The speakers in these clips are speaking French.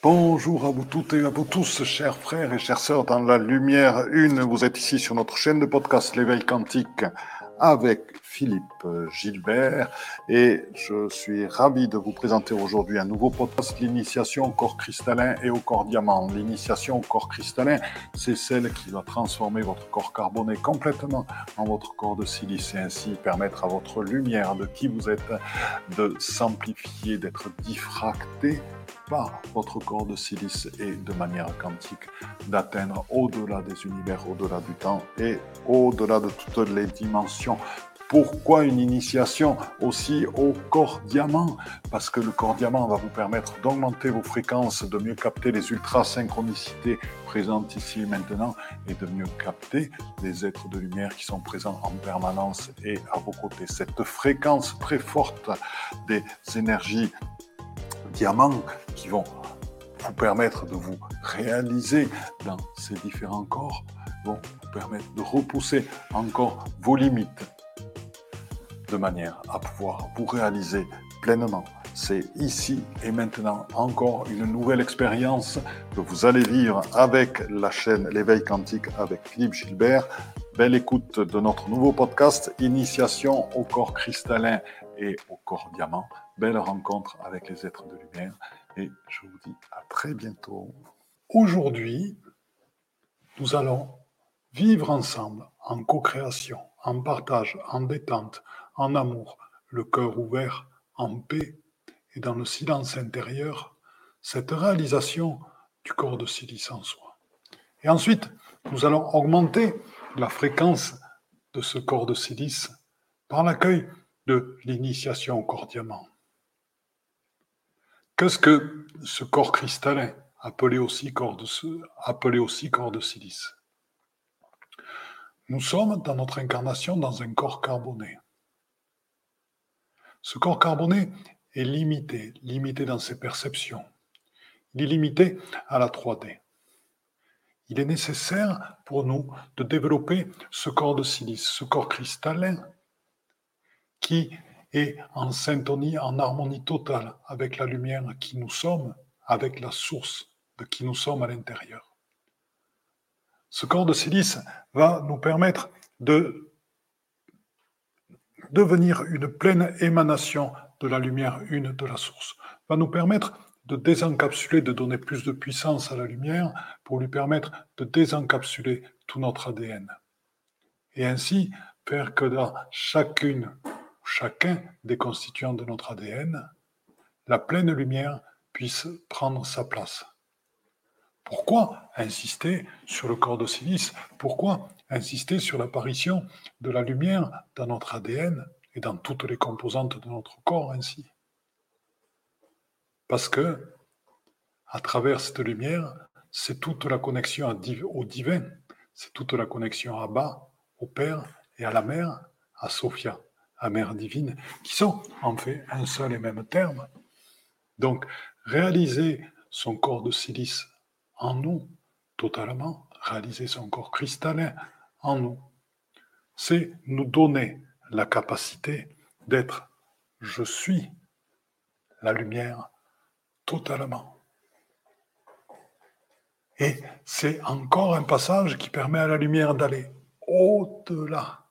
Bonjour à vous toutes et à vous tous, chers frères et chères sœurs dans la lumière une. Vous êtes ici sur notre chaîne de podcast L'éveil quantique avec Philippe Gilbert et je suis ravi de vous présenter aujourd'hui un nouveau podcast, l'initiation au corps cristallin et au corps diamant. L'initiation au corps cristallin, c'est celle qui va transformer votre corps carboné complètement en votre corps de silice et ainsi permettre à votre lumière de qui vous êtes de s'amplifier, d'être diffracté votre corps de silice et de manière quantique d'atteindre au-delà des univers, au-delà du temps et au-delà de toutes les dimensions. Pourquoi une initiation aussi au corps diamant? Parce que le corps diamant va vous permettre d'augmenter vos fréquences, de mieux capter les ultra-synchronicités présentes ici et maintenant et de mieux capter les êtres de lumière qui sont présents en permanence et à vos côtés. Cette fréquence très forte des énergies diamants qui vont vous permettre de vous réaliser dans ces différents corps, vont vous permettre de repousser encore vos limites de manière à pouvoir vous réaliser pleinement. C'est ici et maintenant encore une nouvelle expérience que vous allez vivre avec la chaîne L'éveil quantique avec Philippe Gilbert. Belle écoute de notre nouveau podcast Initiation au corps cristallin et au corps diamant. Belle rencontre avec les êtres de lumière et je vous dis à très bientôt. Aujourd'hui, nous allons vivre ensemble en co-création, en partage, en détente, en amour, le cœur ouvert, en paix et dans le silence intérieur, cette réalisation du corps de silice en soi. Et ensuite, nous allons augmenter la fréquence de ce corps de silice par l'accueil de l'initiation au corps diamant. Qu'est-ce que ce corps cristallin, appelé aussi corps de, appelé aussi corps de silice? Nous sommes dans notre incarnation dans un corps carboné. Ce corps carboné est limité, limité dans ses perceptions. Il est limité à la 3D. Il est nécessaire pour nous de développer ce corps de silice, ce corps cristallin, qui et en syntonie, en harmonie totale avec la lumière qui nous sommes, avec la source de qui nous sommes à l'intérieur. Ce corps de silice va nous permettre de devenir une pleine émanation de la lumière une de la source, va nous permettre de désencapsuler, de donner plus de puissance à la lumière pour lui permettre de désencapsuler tout notre ADN. Et ainsi faire que dans chacune chacun des constituants de notre ADN, la pleine lumière puisse prendre sa place. Pourquoi insister sur le corps de Pourquoi insister sur l'apparition de la lumière dans notre ADN et dans toutes les composantes de notre corps ainsi? Parce que, à travers cette lumière, c'est toute la connexion au divin, c'est toute la connexion à bas, au Père et à la Mère, à Sophia à Mère divine, qui sont en fait un seul et même terme. Donc, réaliser son corps de silice en nous, totalement, réaliser son corps cristallin en nous, c'est nous donner la capacité d'être je suis la lumière totalement. Et c'est encore un passage qui permet à la lumière d'aller au-delà.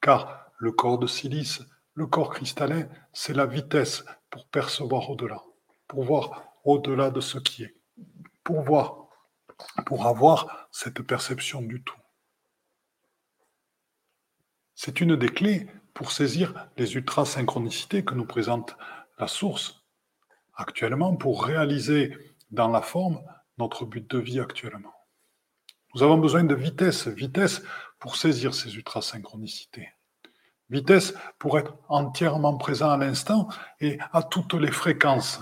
Car le corps de silice, le corps cristallin, c'est la vitesse pour percevoir au-delà, pour voir au-delà de ce qui est, pour voir, pour avoir cette perception du tout. C'est une des clés pour saisir les ultra-synchronicités que nous présente la source actuellement pour réaliser dans la forme notre but de vie actuellement. Nous avons besoin de vitesse, vitesse pour saisir ces ultra-synchronicités. Vitesse pour être entièrement présent à l'instant et à toutes les fréquences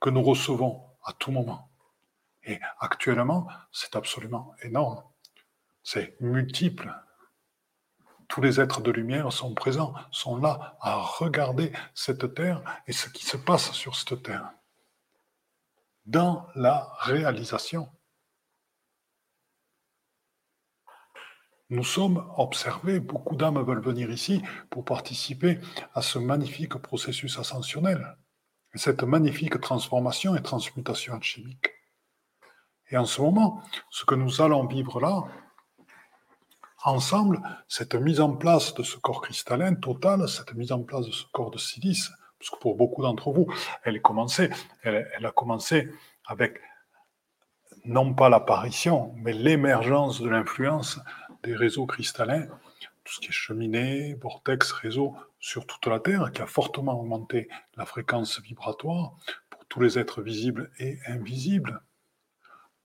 que nous recevons à tout moment. Et actuellement, c'est absolument énorme. C'est multiple. Tous les êtres de lumière sont présents, sont là à regarder cette terre et ce qui se passe sur cette terre. Dans la réalisation. Nous sommes observés, beaucoup d'âmes veulent venir ici pour participer à ce magnifique processus ascensionnel. cette magnifique transformation et transmutation alchimique. Et en ce moment, ce que nous allons vivre là, ensemble, cette mise en place de ce corps cristallin total, cette mise en place de ce corps de silice, parce que pour beaucoup d'entre vous, elle, est commencée, elle, a commencé avec non pas l'apparition, mais l'émergence de l'influence des réseaux cristallins, tout ce qui est cheminée, vortex, réseau sur toute la Terre, qui a fortement augmenté la fréquence vibratoire pour tous les êtres visibles et invisibles,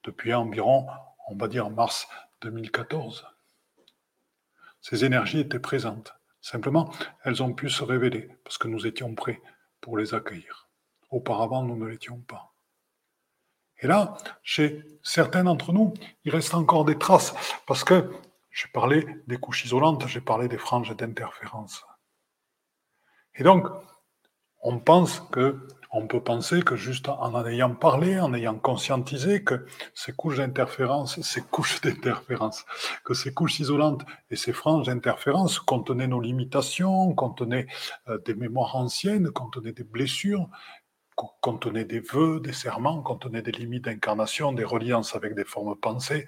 depuis environ, on va dire, mars 2014. Ces énergies étaient présentes. Simplement, elles ont pu se révéler parce que nous étions prêts pour les accueillir. Auparavant, nous ne l'étions pas. Et là, chez certains d'entre nous, il reste encore des traces parce que j'ai parlé des couches isolantes, j'ai parlé des franges d'interférence. Et donc, on pense que on peut penser que juste en en ayant parlé, en ayant conscientisé que ces couches d'interférence, ces couches d'interférence, que ces couches isolantes et ces franges d'interférence contenaient nos limitations, contenaient euh, des mémoires anciennes, contenaient des blessures, contenaient des vœux, des serments, contenaient des limites d'incarnation, des reliances avec des formes pensées,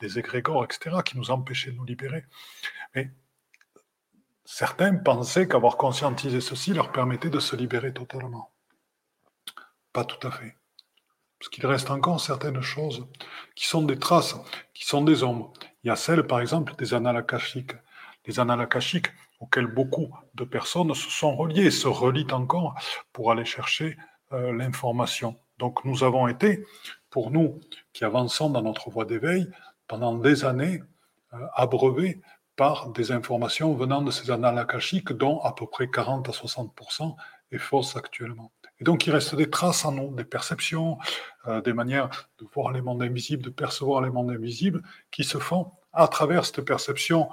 des égrégores, etc., qui nous empêchaient de nous libérer. Mais certains pensaient qu'avoir conscientisé ceci leur permettait de se libérer totalement. Pas tout à fait. Parce qu'il reste encore certaines choses qui sont des traces, qui sont des ombres. Il y a celles, par exemple, des annales akashiques. Les annales auxquelles beaucoup de personnes se sont reliées, se relient encore pour aller chercher euh, l'information. Donc nous avons été, pour nous qui avançons dans notre voie d'éveil, pendant des années, euh, abreuvés par des informations venant de ces annales akashiques, dont à peu près 40 à 60% est fausse actuellement. Et donc il reste des traces en nous, des perceptions, euh, des manières de voir les mondes invisibles, de percevoir les mondes invisibles, qui se font à travers cette perception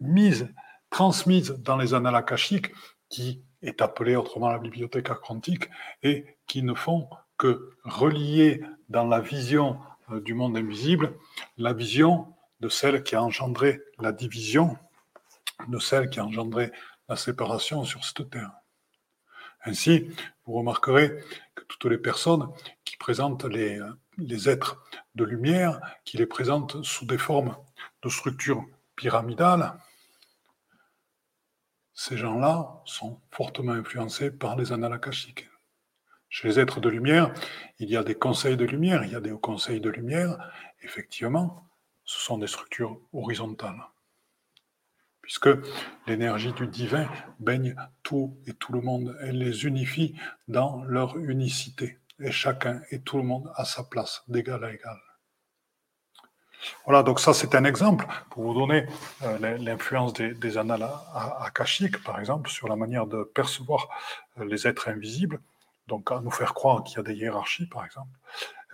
mise, transmise dans les annales akashiques, qui est appelée autrement la bibliothèque quantique, et qui ne font que relier dans la vision euh, du monde invisible la vision de celle qui a engendré la division, de celle qui a engendré la séparation sur cette terre. Ainsi, vous remarquerez que toutes les personnes qui présentent les, les êtres de lumière, qui les présentent sous des formes de structures pyramidales, ces gens-là sont fortement influencés par les annales. Chez les êtres de lumière, il y a des conseils de lumière, il y a des conseils de lumière. Effectivement, ce sont des structures horizontales puisque l'énergie du divin baigne tout et tout le monde. Elle les unifie dans leur unicité. Et chacun et tout le monde à sa place, d'égal à égal. Voilà, donc ça c'est un exemple pour vous donner euh, l'influence des, annales akashiques, par exemple, sur la manière de percevoir euh, les êtres invisibles, donc à nous faire croire qu'il y a des hiérarchies, par exemple.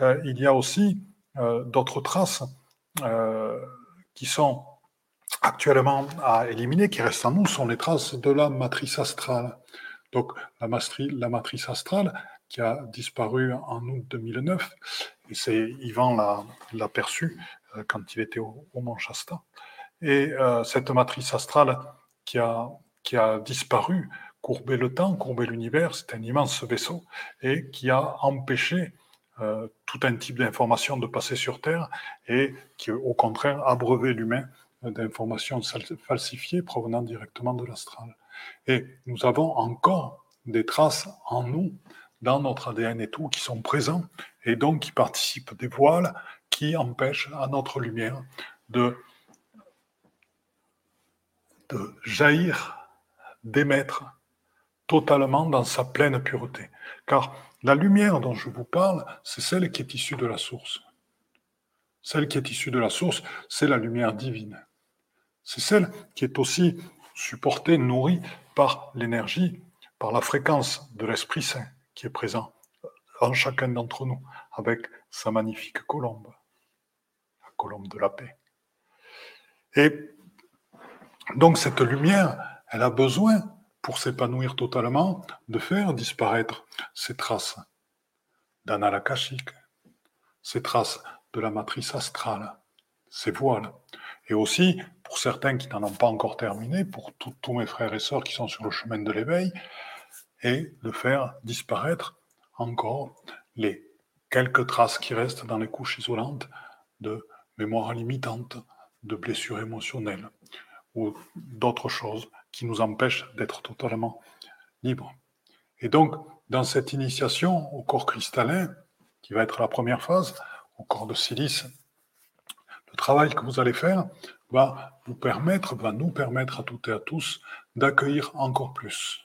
Euh, il y a aussi d'autres traces qui sont actuellement à éliminer, qui restent en nous, sont les traces de la matrice astrale. Donc la, la matrice astrale qui a disparu en août 2009, et c'est Yvan l'a perçu quand il était au, Mont Shasta. Et euh, cette matrice astrale qui a, qui a disparu, courbé le temps, courbé l'univers, c'est un immense vaisseau, et qui a empêché euh, tout un type d'information de passer sur Terre, et qui au contraire a breuvé l'humain d'informations falsifiées provenant directement de l'astral. Et nous avons encore des traces en nous, dans notre ADN et tout, qui sont présents et donc qui participent des voiles qui empêchent à notre lumière de, de jaillir, d'émettre totalement dans sa pleine pureté. Car la lumière dont je vous parle, c'est celle qui est issue de la source. Celle qui est issue de la source, c'est la lumière divine. C'est celle qui est aussi supportée, nourrie par l'énergie, par la fréquence de l'Esprit Saint qui est présent en chacun d'entre nous, avec sa magnifique colombe, colombe de la paix. Et donc cette lumière, elle a besoin, pour s'épanouir totalement, de faire disparaître ces traces d'analakashique, ces traces de la matrice astrale, ces voiles, et aussi, pour certains qui n'en ont pas encore terminé, pour tous mes frères et sœurs qui sont sur le chemin de l'éveil, et de faire disparaître encore les quelques traces qui restent dans les couches isolantes de mémoire limitante, de blessures émotionnelles ou d'autres choses qui nous empêchent d'être totalement libres. Et donc, dans cette initiation au corps cristallin, qui va être la première phase, au corps de silice, le travail que vous allez faire va vous permettre, va nous permettre à toutes et à tous d'accueillir encore plus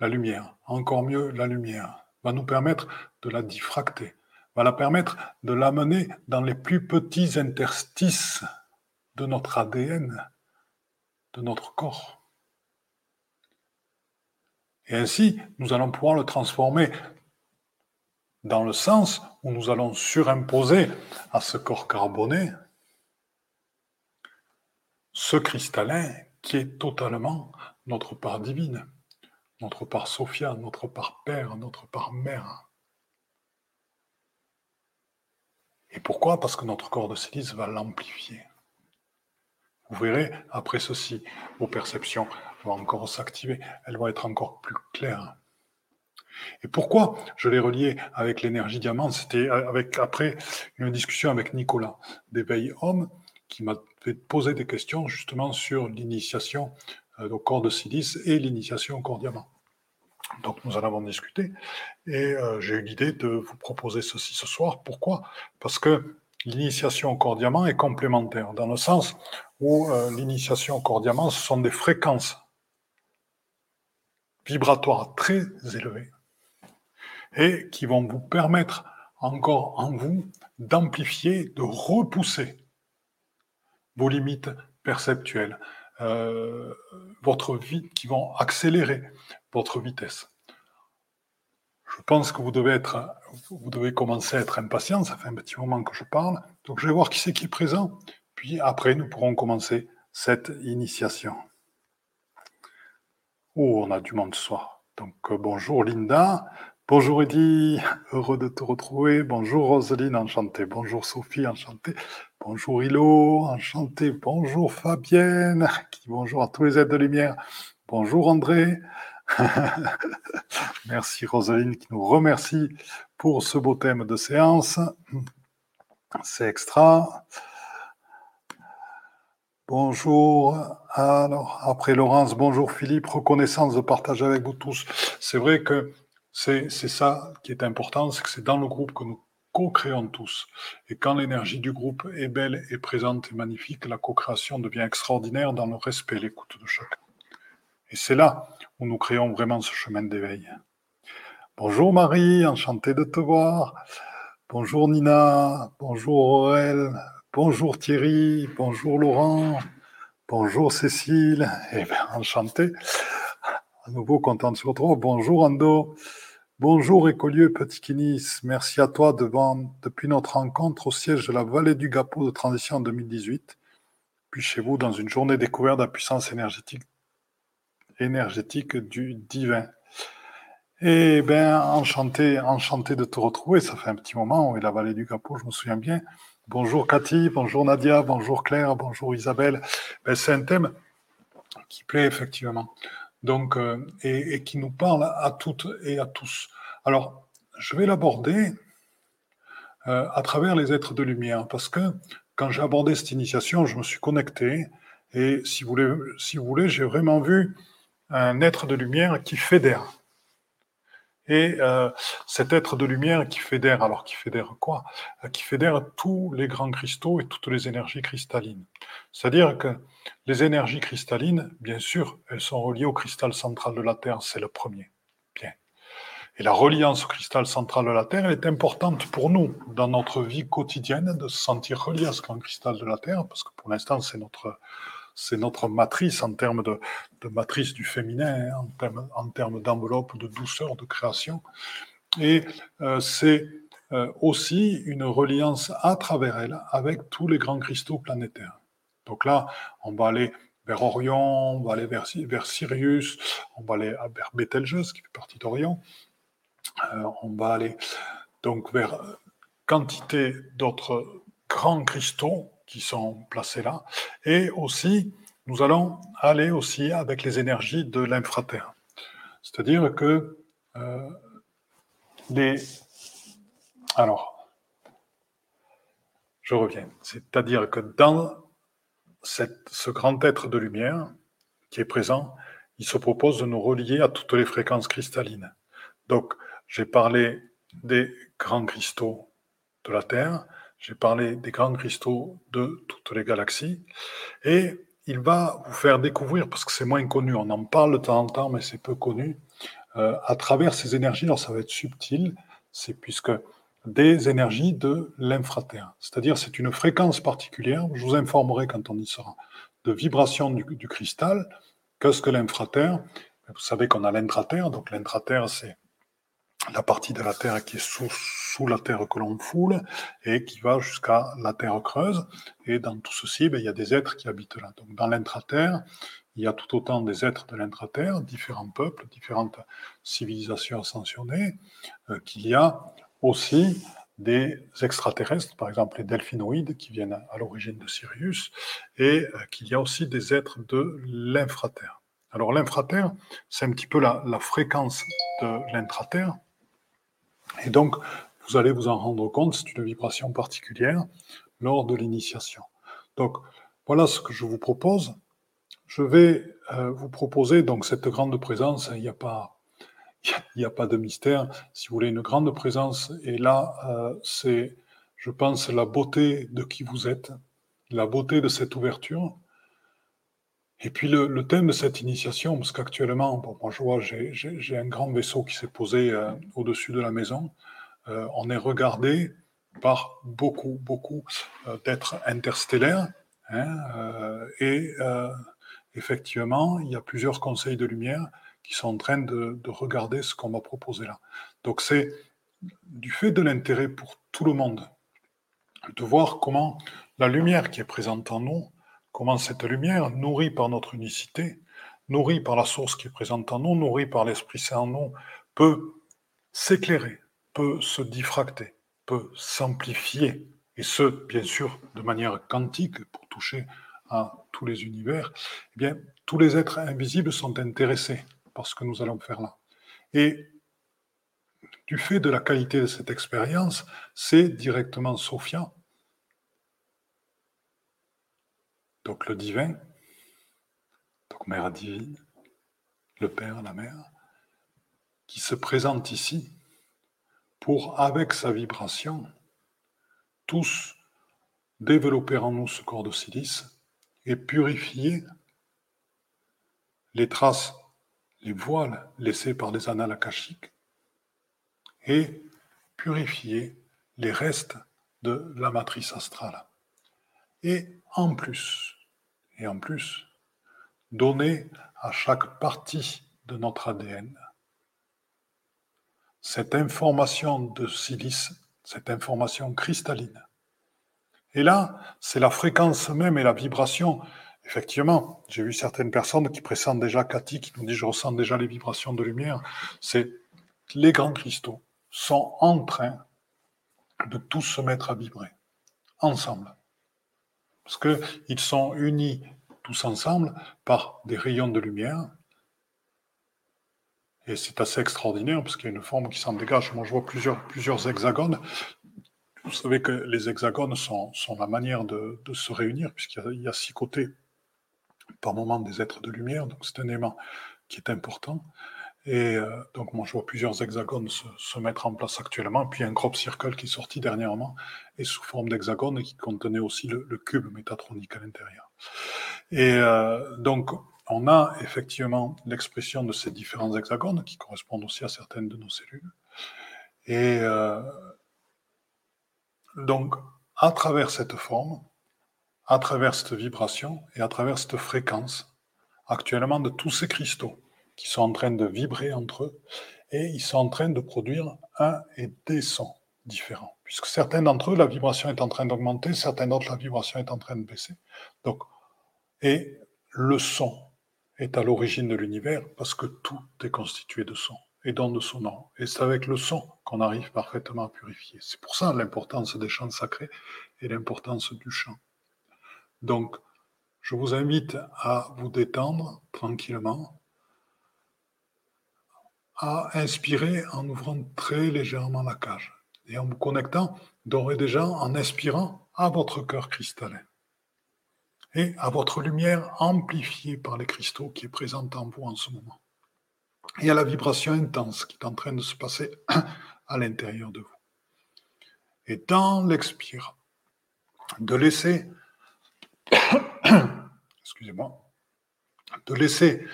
la lumière, encore mieux la lumière, va nous permettre de la diffracter, va la permettre de l'amener dans les plus petits interstices de notre ADN, de notre corps. Et ainsi, nous allons pouvoir le transformer dans le sens où nous allons surimposer à ce corps carboné ce cristallin qui est totalement notre part divine, notre part Sophia, notre part Père, notre part Mère. Et pourquoi? Parce que notre corps de silice va l'amplifier. Vous verrez, après ceci, vos perceptions vont encore s'activer, elles vont être encore plus claires. Et pourquoi je l'ai relié avec l'énergie diamant? C'était avec après une discussion avec Nicolas d'éveil homme qui m'a fait poser des questions justement sur l'initiation euh, au corps de silice et l'initiation au corps diamant. Donc nous en avons discuté. Et euh, j'ai eu l'idée de vous proposer ceci ce soir. Pourquoi? Parce que l'initiation au corps diamant est complémentaire, dans le sens où euh, l'initiation au corps diamant, ce sont des fréquences vibratoires très élevées et qui vont vous permettre encore en vous d'amplifier, de repousser vos limites perceptuelles, euh, votre vie, qui vont accélérer votre vitesse. Je pense que vous devez être, vous devez commencer à être impatient. Ça fait un petit moment que je parle. Donc je vais voir qui c'est qui est présent. Puis après, nous pourrons commencer cette initiation. Oh, on a du monde ce soir. Donc euh, bonjour Linda, bonjour Eddy, heureux de te retrouver. Bonjour Roselyne, enchantée. Bonjour Sophie, enchantée. Bonjour Hilo, enchanté. Bonjour Fabienne, bonjour à tous les aides de lumière. Bonjour André. Merci Rosaline qui nous remercie pour ce beau thème de séance. C'est extra. Bonjour. Alors, après Laurence, bonjour Philippe, reconnaissance de partager avec vous tous. C'est vrai que c'est ça qui est important, c'est que c'est dans le groupe que nous co-créons tous. Et quand l'énergie du groupe est belle et présente et magnifique, la co-création devient extraordinaire dans le respect et l'écoute de chacun. Et c'est là où nous créons vraiment ce chemin d'éveil. Bonjour Marie, enchanté de te voir. Bonjour Nina, bonjour Aurel, bonjour Thierry, bonjour Laurent, bonjour Cécile, eh bien enchanté. À nouveau content de se retrouver. Bonjour Ando. Bonjour Écolieu Petit Kinis, merci à toi devant, depuis notre rencontre au siège de la Vallée du Gapot de transition en 2018, puis chez vous dans une journée découverte de la puissance énergétique, énergétique du divin. Eh bien, enchanté, enchanté de te retrouver. Ça fait un petit moment est la Vallée du Gapot, je me souviens bien. Bonjour Cathy, bonjour Nadia, bonjour Claire, bonjour Isabelle. Ben, c'est un thème qui plaît effectivement donc, euh, et, qui nous parle à toutes et à tous. Alors, je vais l'aborder euh, à travers les êtres de lumière, parce que quand j'ai abordé cette initiation, je me suis connecté, et si vous voulez, si vous voulez j'ai vraiment vu un être de lumière qui fédère. Et euh, cet être de lumière qui fédère, alors qui fédère quoi? Qui fédère tous les grands cristaux et toutes les énergies cristallines. C'est-à-dire que les énergies cristallines, bien sûr, elles sont reliées au cristal central de la Terre, c'est le premier. Bien. Et la reliance au cristal central de la Terre, elle est importante pour nous dans notre vie quotidienne de se sentir relié à ce grand cristal de la Terre, parce que pour l'instant, c'est notre, c'est notre matrice en termes de, matrice du féminin, hein, en termes, d'enveloppe, de douceur, de création. Et euh, c'est euh, aussi une reliance à travers elle avec tous les grands cristaux planétaires. Donc là, on va aller vers Orion, on va aller vers, Sirius, on va aller vers Betelgeuse, qui fait partie d'Orion. Euh, on va aller donc vers quantité d'autres grands cristaux qui sont placés là. Et aussi, nous allons aller aussi avec les énergies de l'infraterre. C'est-à-dire que euh, les... Alors, je reviens. C'est-à-dire que dans ce grand être de lumière qui est présent, il se propose de nous relier à toutes les fréquences cristallines. Donc, j'ai parlé des grands cristaux de la Terre, j'ai parlé des grands cristaux de toutes les galaxies, et il va vous faire découvrir, parce que c'est moins connu, on en parle de temps en temps, mais c'est peu connu, euh, à travers ces énergies, alors ça va être subtil, c'est puisque des énergies de l'infraterre. C'est-à-dire, c'est une fréquence particulière, je vous informerai quand on y sera, de vibration du, du cristal. Qu'est-ce que l'infraterre? Vous savez qu'on a l'intraterre, donc l'intraterre, c'est la partie de la Terre qui est sous, la Terre que l'on foule et qui va jusqu'à la Terre creuse. Et dans tout ceci, ben, il y a des êtres qui habitent là. Donc dans l'intraterre, il y a tout autant des êtres de l'intraterre, différents peuples, différentes civilisations ascensionnées, euh, qu'il y a aussi des extraterrestres, par exemple les delphinoïdes qui viennent à l'origine de Sirius, et euh, qu'il y a aussi des êtres de l'infraterre. Alors l'infraterre, c'est un petit peu la, la fréquence de l'intraterre, et donc, vous allez vous en rendre compte, c'est une vibration particulière lors de l'initiation. Donc, voilà ce que je vous propose. Je vais euh, vous proposer donc cette grande présence. Il n'y a pas, de mystère. Si vous voulez une grande présence, et là, euh, c'est, je pense, la beauté de qui vous êtes, la beauté de cette ouverture. Et puis le, thème de cette initiation, parce qu'actuellement, moi je vois, j'ai un grand vaisseau qui s'est posé euh, au-dessus de la maison. Euh, on est regardé par beaucoup, beaucoup euh, d'êtres interstellaires. Hein, et effectivement, il y a plusieurs conseils de lumière qui sont en train de, de regarder ce qu'on m'a proposé là. Donc c'est du fait de l'intérêt pour tout le monde de voir comment la lumière qui est présente en nous, comment cette lumière, nourrie par notre unicité, nourrie par la source qui est présente en nous, nourrie par l'Esprit Saint en nous, peut s'éclairer, peut se diffracter, peut s'amplifier, et ce, bien sûr, de manière quantique pour toucher à tous les univers, eh bien, tous les êtres invisibles sont intéressés par ce que nous allons faire là. Et du fait de la qualité de cette expérience, c'est directement Sophia donc le divin, donc Mère divine, le Père, la Mère, qui se présente ici pour, avec sa vibration, tous développer en nous ce corps de silice et purifier les traces, les voiles laissés par les annales akashiques et purifier les restes de la matrice astrale. Et en plus, et en plus, donner à chaque partie de notre ADN cette information de silice, cette information cristalline. Et là, c'est la fréquence même et la vibration. Effectivement, j'ai vu certaines personnes qui pressentent déjà Cathy, qui nous dit je ressens déjà les vibrations de lumière. C'est les grands cristaux sont en train de tous se mettre à vibrer ensemble parce qu'ils sont unis tous ensemble par des rayons de lumière. Et c'est assez extraordinaire, parce qu'il y a une forme qui s'en dégage. Moi, je vois plusieurs, hexagones. Vous savez que les hexagones sont, la manière de, se réunir, puisqu'il y, a six côtés par moment des êtres de lumière. Donc, c'est un aimant qui est important. Et euh, donc, moi, je vois plusieurs hexagones se, mettre en place actuellement. Puis, un crop circle qui est sorti dernièrement et sous forme d'hexagone et qui contenait aussi le, cube métatronique à l'intérieur. Et euh, donc, on a effectivement l'expression de ces différents hexagones qui correspondent aussi à certaines de nos cellules. Et euh, donc, à travers cette forme, à travers cette vibration et à travers cette fréquence, actuellement de tous ces cristaux, qui sont en train de vibrer entre eux et ils sont en train de produire un et des sons différents. Puisque certains d'entre eux, la vibration est en train d'augmenter, certains d'autres, la vibration est en train de baisser. Donc, et le son est à l'origine de l'univers parce que tout est constitué de son et donne de son nom. Et c'est avec le son qu'on arrive parfaitement à purifier. C'est pour ça l'importance des chants sacrés et l'importance du chant. Donc, je vous invite à vous détendre tranquillement, à inspirer en ouvrant très légèrement la cage et en vous connectant d'ores et déjà en inspirant à votre cœur cristallin et à votre lumière amplifiée par les cristaux qui est présente en vous en ce moment et à la vibration intense qui est en train de se passer à l'intérieur de vous. Et dans l'expire, de laisser, excusez-moi, de laisser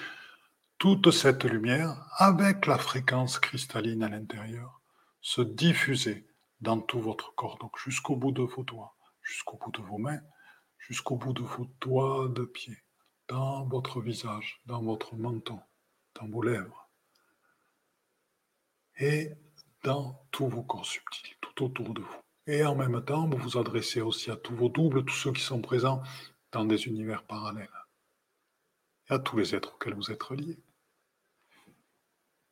toute cette lumière avec la fréquence cristalline à l'intérieur se diffuser dans tout votre corps, donc jusqu'au bout de vos doigts, jusqu'au bout de vos mains, jusqu'au bout de vos doigts de pied, dans votre visage, dans votre menton, dans vos lèvres, et dans tous vos corps subtils, tout autour de vous. Et en même temps, vous vous adressez aussi à tous vos doubles, tous ceux qui sont présents dans des univers parallèles, et à tous les êtres auxquels vous êtes reliés.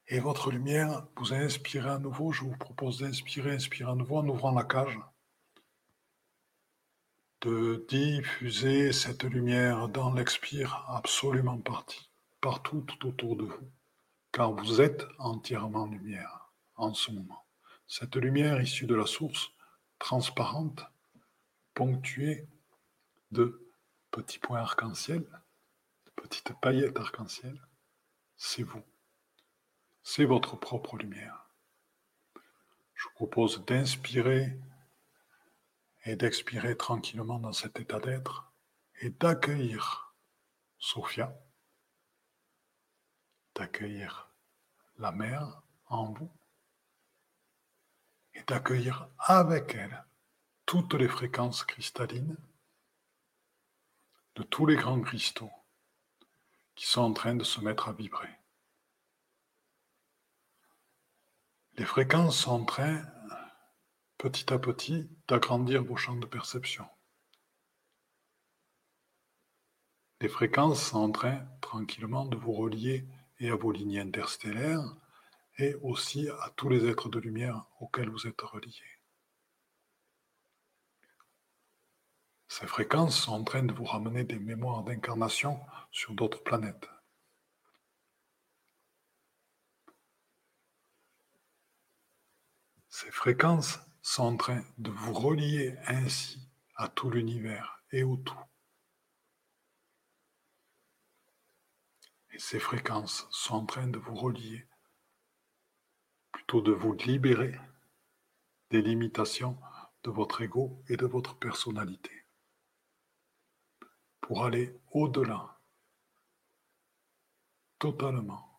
Et votre lumière, vous inspirez à nouveau, je vous propose d'inspirer, inspirer à nouveau en ouvrant la cage, de diffuser cette lumière dans l'expire absolument partie, partout tout autour de vous car vous êtes entièrement lumière en ce moment. Cette lumière issue de la source, transparente, ponctuée de petits points arc-en-ciel, de petites paillettes arc-en-ciel, c'est vous. C'est votre propre lumière. Je vous propose d'inspirer et d'expirer tranquillement dans cet état d'être et d'accueillir Sophia d'accueillir la mère en vous et d'accueillir avec elle toutes les fréquences cristallines de tous les grands cristaux qui sont en train de se mettre à vibrer. Les fréquences sont en train, petit à petit, d'agrandir vos champs de perception. Les fréquences sont en train, tranquillement, de vous relier et à vos lignes interstellaires, et aussi à tous les êtres de lumière auxquels vous êtes reliés. Ces fréquences sont en train de vous ramener des mémoires d'incarnation sur d'autres planètes. Ces fréquences sont en train de vous relier ainsi à tout l'univers et au tout. Et ces fréquences sont en train de vous relier, plutôt de vous libérer des limitations de votre ego et de votre personnalité, pour aller au-delà, totalement,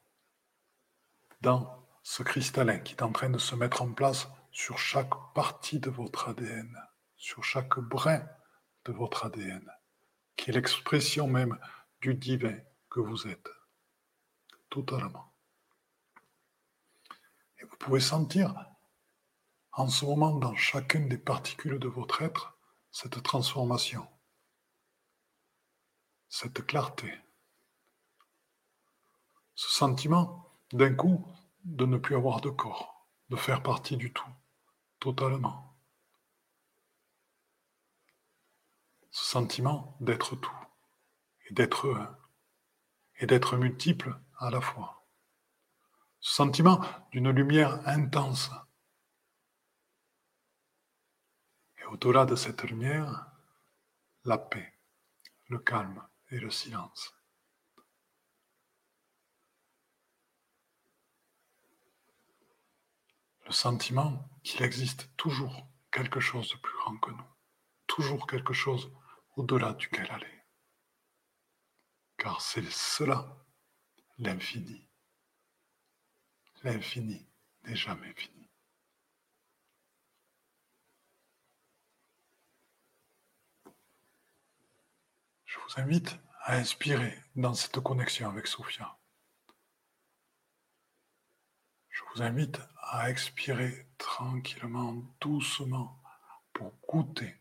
dans ce cristallin qui est en train de se mettre en place sur chaque partie de votre ADN, sur chaque brin de votre ADN, qui est l'expression même du divin que vous êtes totalement. Et vous pouvez sentir en ce moment dans chacune des particules de votre être cette transformation, cette clarté, ce sentiment d'un coup de ne plus avoir de corps, de faire partie du tout, Ce sentiment d'être tout et d'être un et d'être multiple à la fois. Ce sentiment d'une lumière intense. Et au-delà de cette lumière, la paix, le calme et le silence. Le sentiment qu'il existe toujours quelque chose de plus grand que nous, toujours quelque chose au-delà duquel aller car c'est cela l'infini. L'infini n'est jamais fini. Je vous invite à inspirer dans cette connexion avec Sophia. Je vous invite à expirer tranquillement, doucement, pour goûter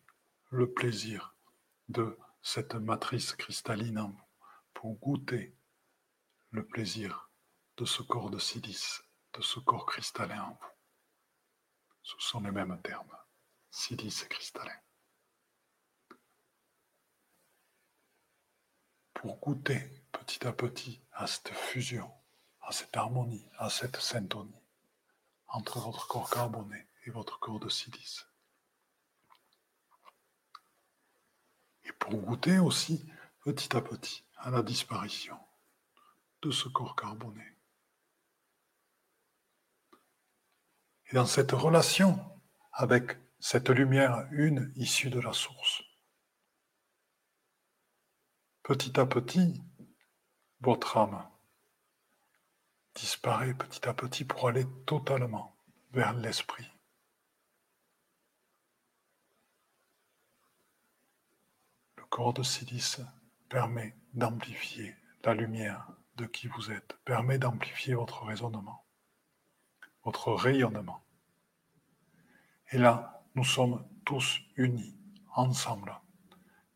le plaisir de cette matrice cristalline en vous pour goûter le plaisir de ce corps de silice, de ce corps cristallin en vous. Ce sont les mêmes termes, silice et cristallin. Pour goûter petit à petit à cette fusion à cette harmonie, à cette syntonie entre votre corps carboné et votre corps de silice. Et pour goûter aussi petit à petit à la disparition de ce corps carboné. Et dans cette relation avec cette lumière une issue de la source, petit à petit, votre âme disparaît petit à petit pour aller totalement vers l'esprit. Le corps de silice permet d'amplifier la lumière de qui vous êtes, permet d'amplifier votre raisonnement, votre rayonnement. Et là, nous sommes tous unis, ensemble.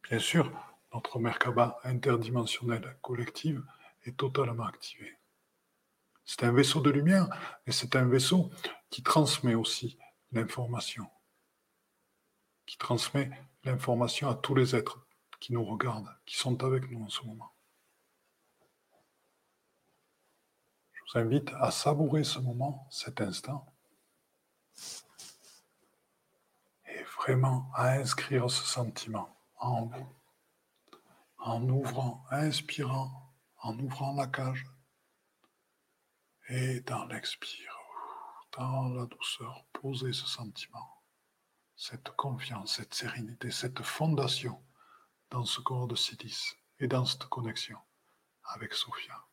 Bien sûr, notre Merkaba interdimensionnelle collective est totalement activée. C'est un vaisseau de lumière, et c'est un vaisseau qui transmet aussi l'information, qui transmet l'information à tous les êtres qui nous regardent, qui sont avec nous en ce moment. Je vous invite à savourer ce moment, cet instant, et vraiment à inscrire ce sentiment en vous, en ouvrant, inspirant, en ouvrant la cage et dans l'expire, dans la douceur, posez ce sentiment, cette confiance, cette sérénité, cette fondation dans ce corps de silice et dans cette connexion avec Sophia.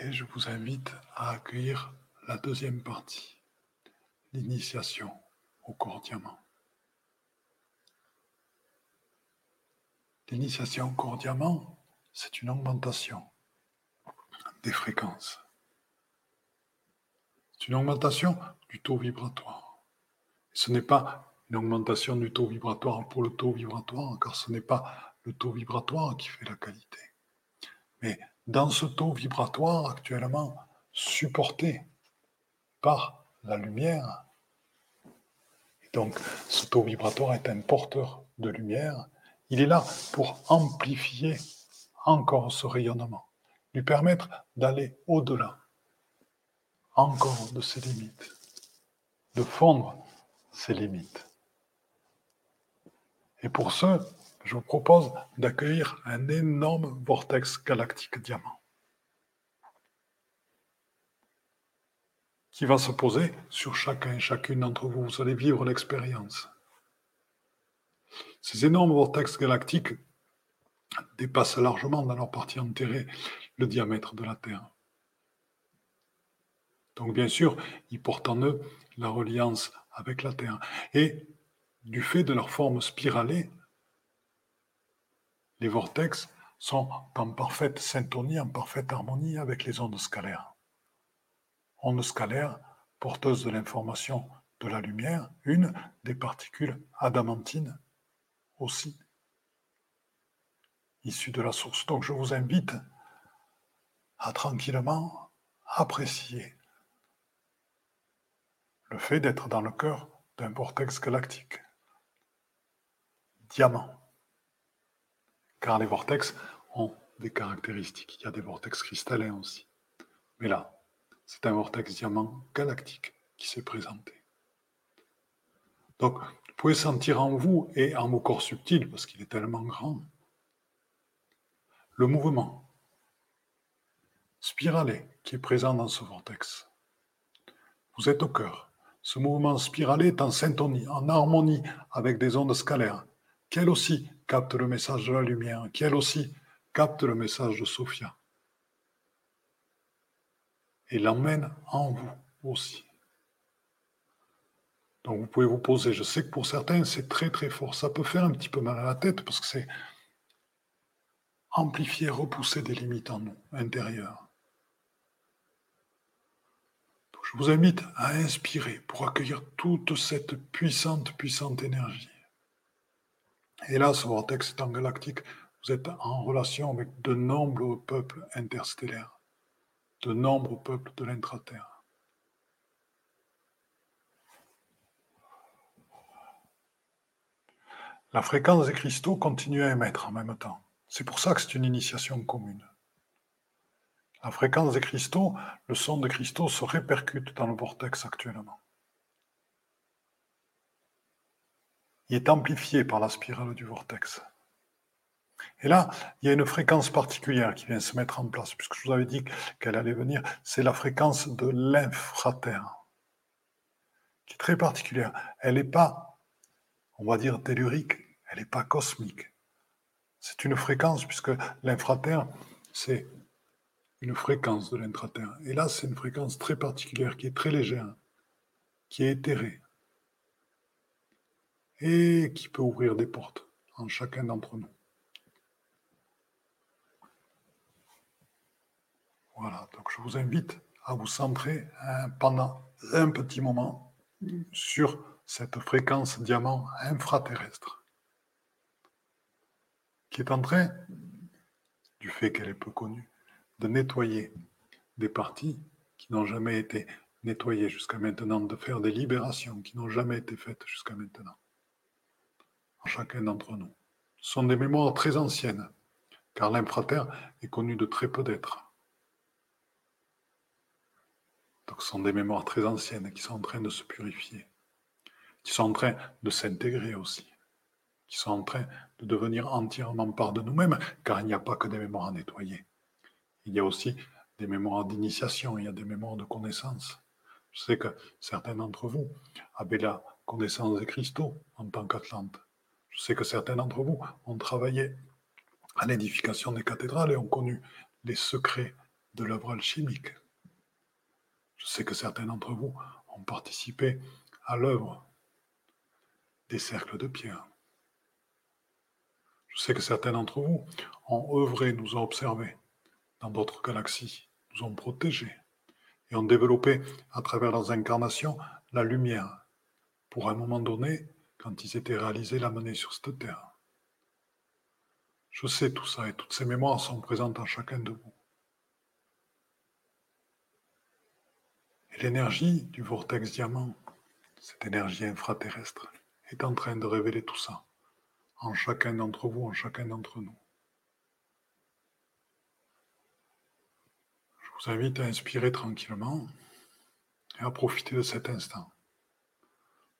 Et je vous invite à accueillir la deuxième partie, l'initiation au corps diamant. L'initiation corps diamant, c'est une augmentation des fréquences. C'est une augmentation du taux vibratoire. Ce n'est pas une augmentation du taux vibratoire pour le taux vibratoire, car ce n'est pas le taux vibratoire qui fait la qualité. Mais dans ce taux vibratoire actuellement supporté par la lumière, et donc ce taux vibratoire est un porteur de lumière, il est là pour amplifier encore ce rayonnement, lui permettre d'aller au-delà encore de ses limites, de fondre ses limites. Et pour ce, je vous propose d'accueillir un énorme vortex galactique diamant qui va se poser sur chacun et chacune d'entre vous. Vous allez vivre l'expérience. Ces énormes vortex galactiques dépassent largement dans leur partie enterrée le diamètre de la Terre. Donc bien sûr, ils portent en eux la reliance avec la Terre. Et du fait de leur forme spiralée, les vortex sont en parfaite syntonie, en parfaite harmonie avec les ondes scalaires. Ondes scalaires porteuses de l'information de la lumière, une des particules adamantines aussi, issues de la source. Donc je vous invite à tranquillement apprécier le fait d'être dans le cœur d'un vortex galactique. Diamant. Car les vortex ont des caractéristiques. Il y a des vortex cristallins aussi. Mais là, c'est un vortex diamant galactique qui s'est présenté. Donc, pouvez sentir en vous et en vos corps subtils, parce qu'il est tellement grand, le mouvement spiralé qui est présent dans ce vortex. Vous êtes au cœur. Ce mouvement spiralé est en syntonie, en harmonie avec des ondes scalaires, qu'elles aussi captent le message de la lumière, qu'elles aussi captent le message de Sophia. Et l'emmène en vous aussi. Donc vous pouvez vous poser. Je sais que pour certains, c'est très très fort. Ça peut faire un petit peu mal à la tête parce que c'est amplifier, repousser des limites en nous, intérieures. Je vous invite à inspirer pour accueillir toute cette puissante, puissante énergie. Et là, ce vortex étant galactique, vous êtes en relation avec de nombreux peuples interstellaires, de nombreux peuples de l'intraterre. La fréquence des cristaux continue à émettre en même temps. C'est pour ça que c'est une initiation commune. La fréquence des cristaux, le son des cristaux se répercute dans le vortex actuellement. Il est amplifié par la spirale du vortex. Et là, il y a une fréquence particulière qui vient se mettre en place, puisque je vous avais dit qu'elle allait venir, c'est la fréquence de l'infraterre, qui est très particulière. Elle n'est pas, on va dire, tellurique, elle n'est pas cosmique. C'est une fréquence, puisque l'infraterre, c'est une fréquence de l'intraterre. Et là, c'est une fréquence très particulière, qui est très légère, qui est éthérée, et qui peut ouvrir des portes en chacun d'entre nous. Voilà, donc je vous invite à vous centrer hein, pendant un petit moment sur cette fréquence diamant infraterrestre qui est en train, du fait qu'elle est peu connue, de nettoyer des parties qui n'ont jamais été nettoyées jusqu'à maintenant, de faire des libérations qui n'ont jamais été faites jusqu'à maintenant, en chacun d'entre nous. Ce sont des mémoires très anciennes, car l'infraterre est connu de très peu d'êtres. Donc ce sont des mémoires très anciennes qui sont en train de se purifier, qui sont en train de s'intégrer aussi, qui sont en train de devenir entièrement part de nous-mêmes, car il n'y a pas que des mémoires à nettoyer. Il y a aussi des mémoires d'initiation, il y a des mémoires de connaissance. Je sais que certains d'entre vous avaient la connaissance des cristaux en tant qu'Atlante. Je sais que certains d'entre vous ont travaillé à l'édification des cathédrales et ont connu les secrets de l'œuvre alchimique. Je sais que certains d'entre vous ont participé à l'œuvre des cercles de pierre. Je sais que certains d'entre vous ont œuvré, nous ont observés dans d'autres galaxies, nous ont protégés et ont développé à travers leurs incarnations la lumière pour un moment donné, quand ils étaient réalisés, l'amener sur cette terre. Je sais tout ça et toutes ces mémoires sont présentes en chacun de vous. l'énergie du vortex diamant, cette énergie infraterrestre, est en train de révéler tout ça en chacun d'entre vous, en chacun d'entre nous. Je vous invite à inspirer tranquillement et à profiter de cet instant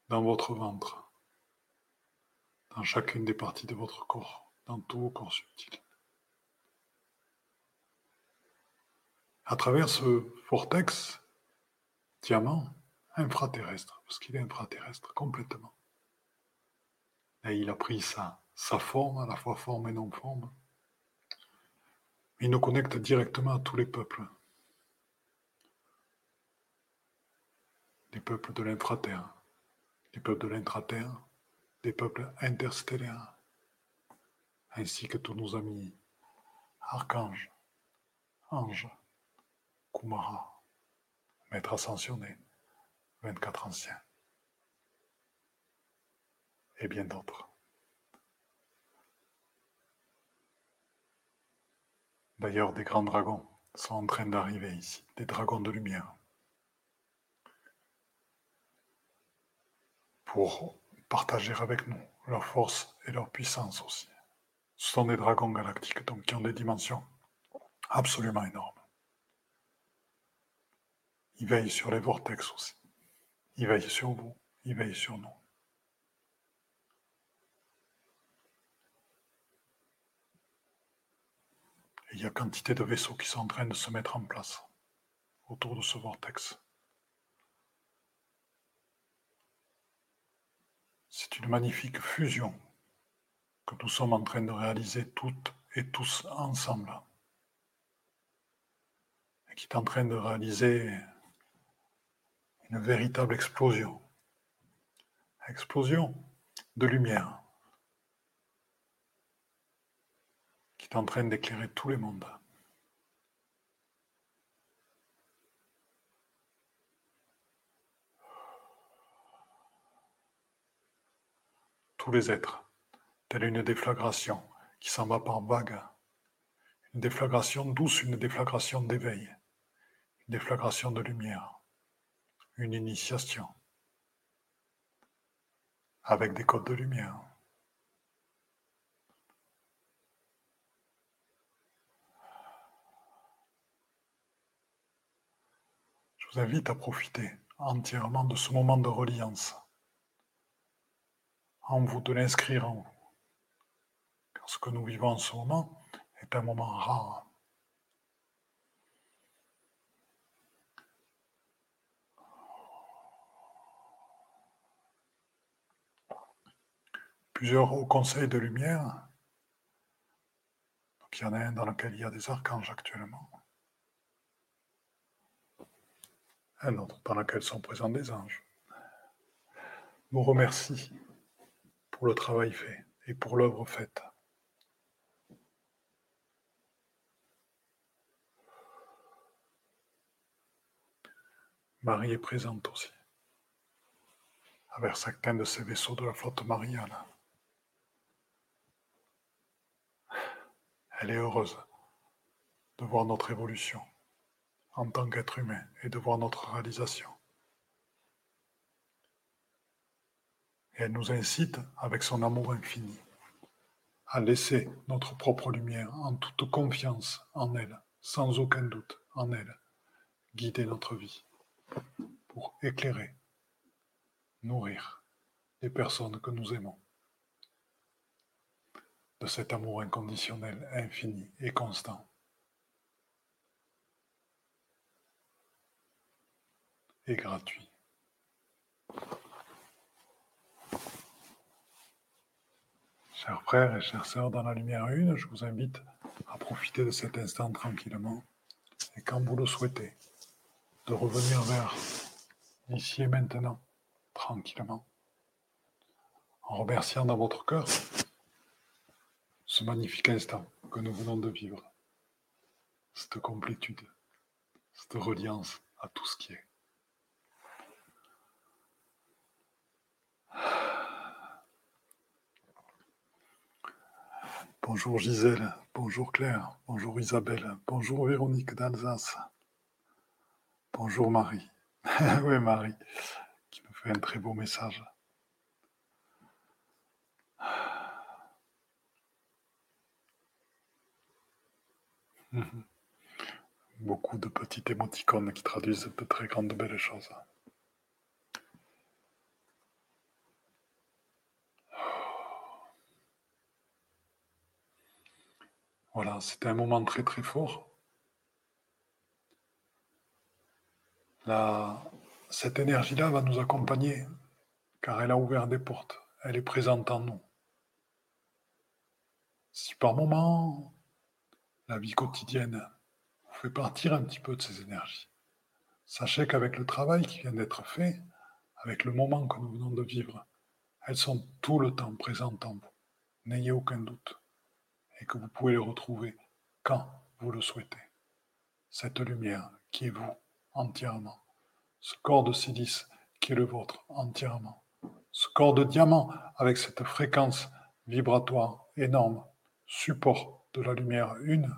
dans votre ventre, dans chacune des parties de votre corps, dans tout vos corps subtils. À travers ce vortex, diamant infraterrestre, parce qu'il est infraterrestre complètement. Et il a pris sa, forme, à la fois forme et non forme. Il nous connecte directement à tous les peuples. Les peuples de l'infraterre, les peuples de l'intraterre, les peuples interstellaires, ainsi que tous nos amis, archanges, anges, Kumara maître ascensionné, 24 anciens, et bien d'autres. D'ailleurs, des grands dragons sont en train d'arriver ici, des dragons de lumière, pour partager avec nous leur force et leur puissance aussi. Ce sont des dragons galactiques, donc qui ont des dimensions absolument énormes. Il veille sur les vortex aussi. Il veille sur vous. Il veille sur nous. Il y a quantité de vaisseaux qui sont en train de se mettre en place autour de ce vortex. C'est une magnifique fusion que nous sommes en train de réaliser toutes et tous ensemble. Et qui est en train de réaliser une véritable explosion. Explosion de lumière qui est en train d'éclairer tous les mondes. Tous les êtres, telle une déflagration qui s'en va par vagues. Une déflagration douce, une déflagration d'éveil, une déflagration de lumière une initiation avec des codes de lumière, invite à profiter entièrement de ce moment de reliance en vous de l'inscrire en vous. Car ce que nous vivons en ce moment est un moment rare. Plusieurs hauts conseils de lumière. Donc il y en a un dans lequel il y a des archanges actuellement. Un autre dans lequel sont présents des anges. Nous remercie pour le travail fait et pour l'œuvre faite. Marie est présente aussi, avec certains de ces vaisseaux de la flotte mariale. Elle est heureuse de voir notre évolution en tant qu'être humain et de voir notre réalisation. Elle nous incite, avec son amour infini, à laisser notre propre lumière en toute confiance en elle, sans aucun doute en elle, guider notre vie pour éclairer, nourrir les personnes que nous aimons de cet amour inconditionnel, infini et constant. Gratuit. Chers frères et chères sœurs dans la lumière une, je vous invite à profiter de cet instant tranquillement et quand vous le souhaitez, de revenir vers ici et maintenant, tranquillement, en remerciant dans votre cœur ce magnifique instant que nous venons de vivre, cette complétude, cette reliance à tout ce qui est. Bonjour Gisèle, bonjour Claire, bonjour Isabelle, bonjour Véronique d'Alsace, bonjour Marie. oui Marie, qui me fait un très beau message. Beaucoup de petites émoticônes qui traduisent de très grandes belles choses. Voilà, c'était un moment très très fort. cette énergie-là va nous accompagner car elle a ouvert des portes, elle est présente en nous. Si par moment la vie quotidienne vous fait partir un petit peu de ces énergies, sachez qu'avec le travail qui vient d'être fait, avec le moment que nous venons de vivre, elles sont tout le temps présentes en vous. N'ayez aucun doute et que vous pouvez le retrouver quand vous le souhaitez. Cette lumière qui est vous entièrement, ce corps de silice qui est le vôtre entièrement, ce corps de diamant avec cette fréquence vibratoire énorme, support de la lumière une,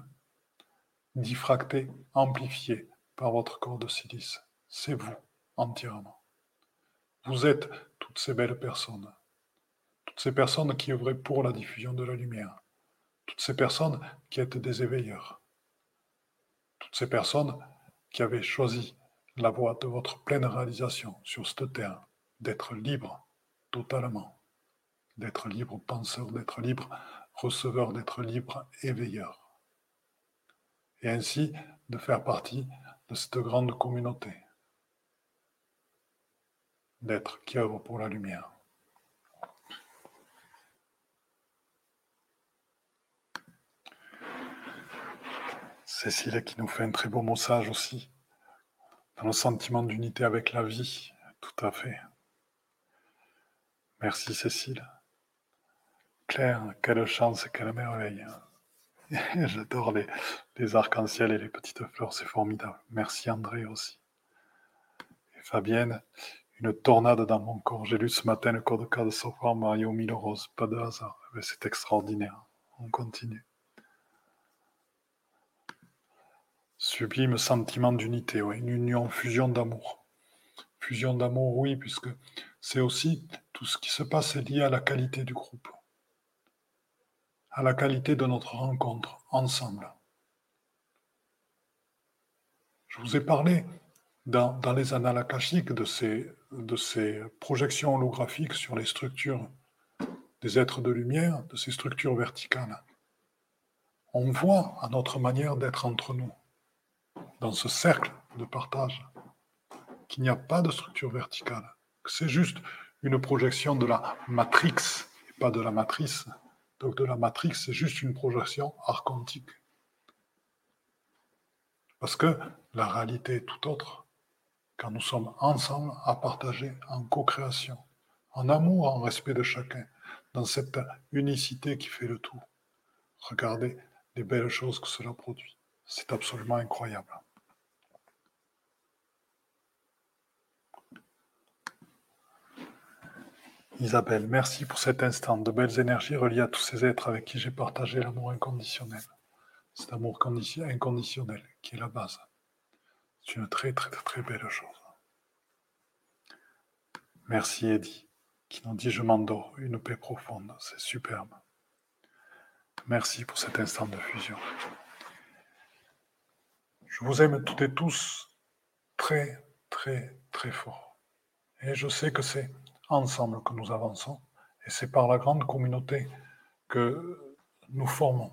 diffractée, amplifiée par votre corps de silice. C'est vous entièrement. Vous êtes toutes ces belles personnes, toutes ces personnes qui œuvraient pour la diffusion de la lumière, toutes ces personnes qui étaient des éveilleurs, toutes ces personnes qui avaient choisi la voie de votre pleine réalisation sur ce terre, d'être libre totalement, d'être libre penseur, d'être libre receveur, d'être libre éveilleur, et ainsi de faire partie de cette grande communauté, d'être qui œuvre pour la lumière. Cécile qui nous fait un très beau message aussi, dans le sentiment d'unité avec la vie, tout à fait. Merci Cécile. Claire, quelle chance et quelle merveille. J'adore les, arcs-en-ciel et les petites fleurs, c'est formidable. Merci André aussi. Et Fabienne, une tornade dans mon corps. J'ai lu ce matin le code de Sopra Mario Mille Rose, pas de hasard. Eh ben, c'est extraordinaire. On continue. Sublime sentiment d'unité, une union, fusion d'amour. Fusion d'amour, oui, puisque c'est aussi tout ce qui se passe est lié à la qualité du groupe, à la qualité de notre rencontre ensemble. Je vous ai parlé dans, les annales akashiques de ces projections holographiques sur les structures des êtres de lumière, de ces structures verticales, on voit à notre manière d'être entre nous, dans ce cercle de partage, qu'il n'y a pas de structure verticale, que c'est juste une projection de la matrix et pas de la matrice. Donc de la matrix, c'est juste une projection archontique. Parce que la réalité est tout autre quand nous sommes ensemble à partager en co-création, en amour, en respect de chacun, dans cette unicité qui fait le tout. Regardez les belles choses que cela produit. C'est absolument incroyable. Isabelle, merci pour cet instant de belles énergies reliées à tous ces êtres avec qui j'ai partagé l'amour inconditionnel. Cet amour inconditionnel qui est la base. C'est une très très très belle chose. Merci Eddie, qui nous dit je m'endors, une paix profonde, c'est superbe. Merci pour cet instant de fusion. Je vous aime toutes et tous très très très fort. Et je sais que c'est ensemble que nous avançons, et c'est par la grande communauté que nous formons.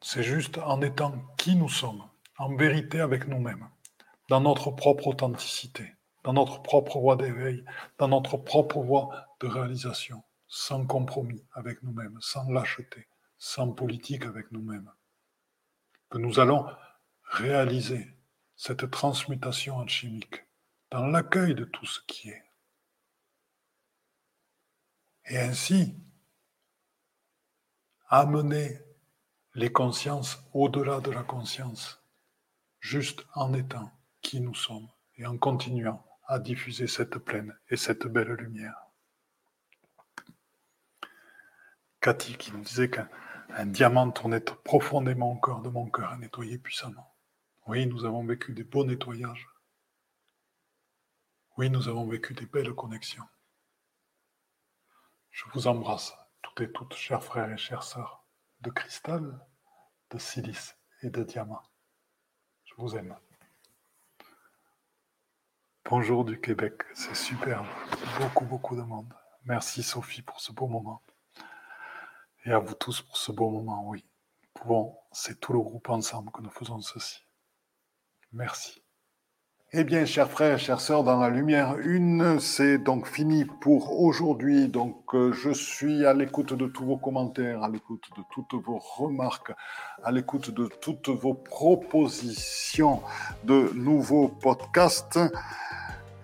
C'est juste en étant qui nous sommes, en vérité avec nous-mêmes, dans notre propre authenticité, dans notre propre voie d'éveil, dans notre propre voie de réalisation, sans compromis avec nous-mêmes, sans lâcheté, sans politique avec nous-mêmes, que nous allons réaliser cette transmutation alchimique dans l'accueil de tout ce qui est. Et ainsi, amener les consciences au-delà de la conscience, juste en étant qui nous sommes et en continuant à diffuser cette pleine et cette belle lumière. Cathy qui nous disait qu'un diamant tournait profondément au cœur de mon cœur à nettoyer puissamment. Oui, nous avons vécu des beaux nettoyages oui, nous avons vécu des belles connexions. Je vous embrasse, toutes et toutes, chers frères et chères sœurs, de cristal, de silice et de diamant. Je vous aime. Bonjour du Québec, c'est superbe. Beaucoup, beaucoup de monde. Merci Sophie pour ce beau moment. Et à vous tous pour ce beau moment, oui. C'est tout le groupe ensemble que nous faisons ceci. Merci. Eh bien, chers frères, chères sœurs, dans la lumière une, c'est donc fini pour aujourd'hui. Donc, euh, je suis à l'écoute de tous vos commentaires, à l'écoute de toutes vos remarques, à l'écoute de toutes vos propositions de nouveaux podcasts.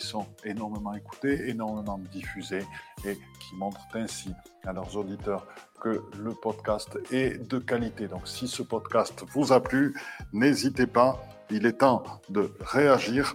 sont énormément écoutées, énormément diffusées et qui montrent ainsi à leurs auditeurs que le podcast est de qualité. Donc si ce podcast vous a plu, n'hésitez pas, il est temps de réagir